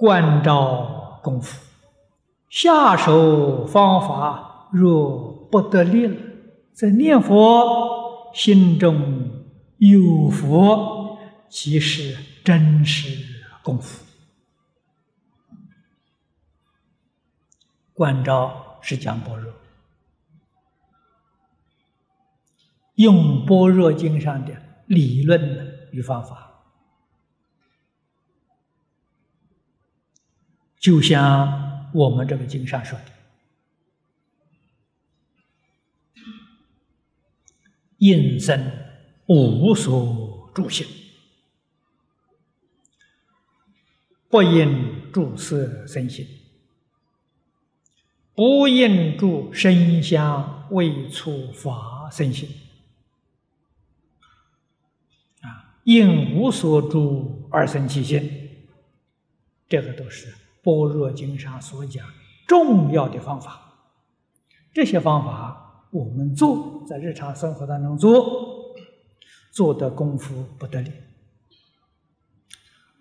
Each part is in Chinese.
观照功夫，下手方法若不得力了，在念佛，心中有佛，即是真实功夫。观照是讲般若，用般若经上的理论与方法，就像我们这个经上说的：“应身无所住心，不应住色身心。”不应住声香味触法身心啊，应无所住而生其心。这个都是般若经上所讲重要的方法。这些方法我们做在日常生活当中做，做的功夫不得了。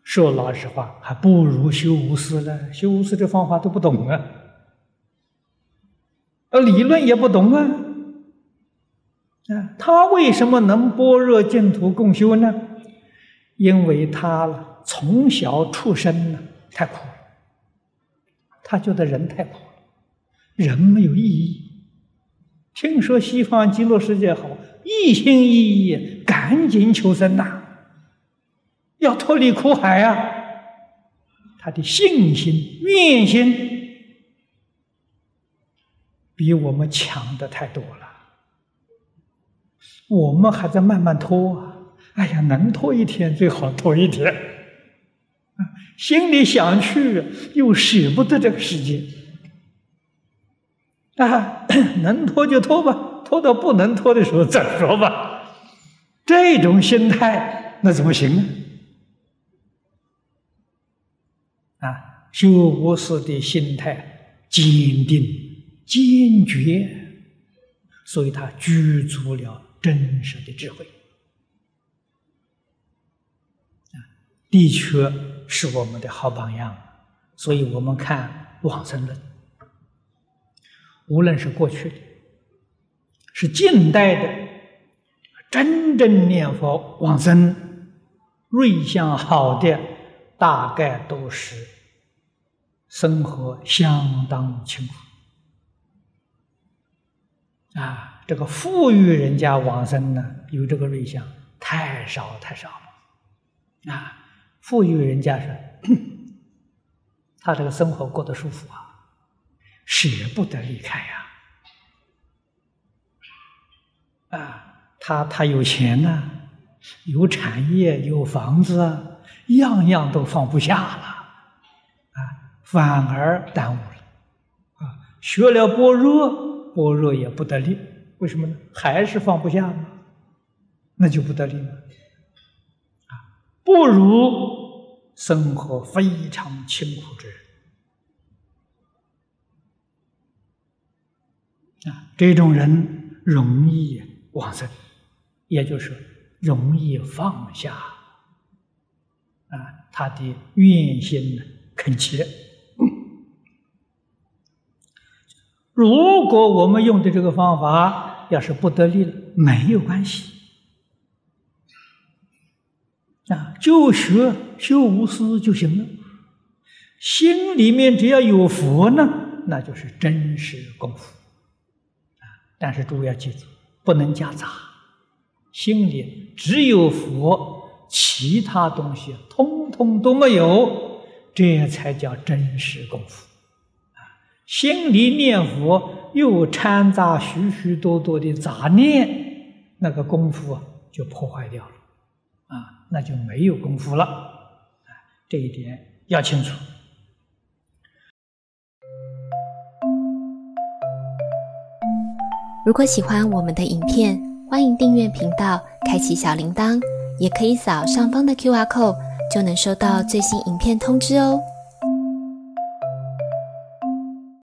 说老实话，还不如修无私呢。修无私这方法都不懂啊。而理论也不懂啊，啊，他为什么能般若净土共修呢？因为他从小出生呢太苦，他觉得人太苦了，人没有意义。听说西方极乐世界好，一心一意赶紧求生呐，要脱离苦海啊，他的信心、愿心。比我们强的太多了，我们还在慢慢拖啊！哎呀，能拖一天最好拖一天，心里想去又舍不得这个世界，啊，能拖就拖吧，拖到不能拖的时候再说吧。这种心态那怎么行呢？啊，修无事的心态坚定。坚决，所以他具足了真实的智慧啊，的确是我们的好榜样。所以我们看往生论，无论是过去的，是近代的，真正念佛往生、瑞相好的，大概都是生活相当清苦。啊，这个富裕人家往生呢，有这个瑞相太少太少了。啊，富裕人家是，他这个生活过得舒服啊，舍不得离开呀。啊，他他有钱呢，有产业，有房子，样样都放不下了，啊，反而耽误了。啊，学了般若。般若也不得力，为什么呢？还是放不下吗？那就不得力了。不如生活非常清苦之人。啊，这种人容易往生，也就是容易放下。啊，他的怨心呢，恳切。如果我们用的这个方法要是不得力了，没有关系，啊，就学修无私就行了。心里面只要有佛呢，那就是真实功夫，啊，但是诸位要记住，不能夹杂，心里只有佛，其他东西通通都没有，这才叫真实功夫啊。心里念佛又掺杂许许多多的杂念，那个功夫啊就破坏掉了，啊，那就没有功夫了，这一点要清楚。如果喜欢我们的影片，欢迎订阅频道，开启小铃铛，也可以扫上方的 Q R code，就能收到最新影片通知哦。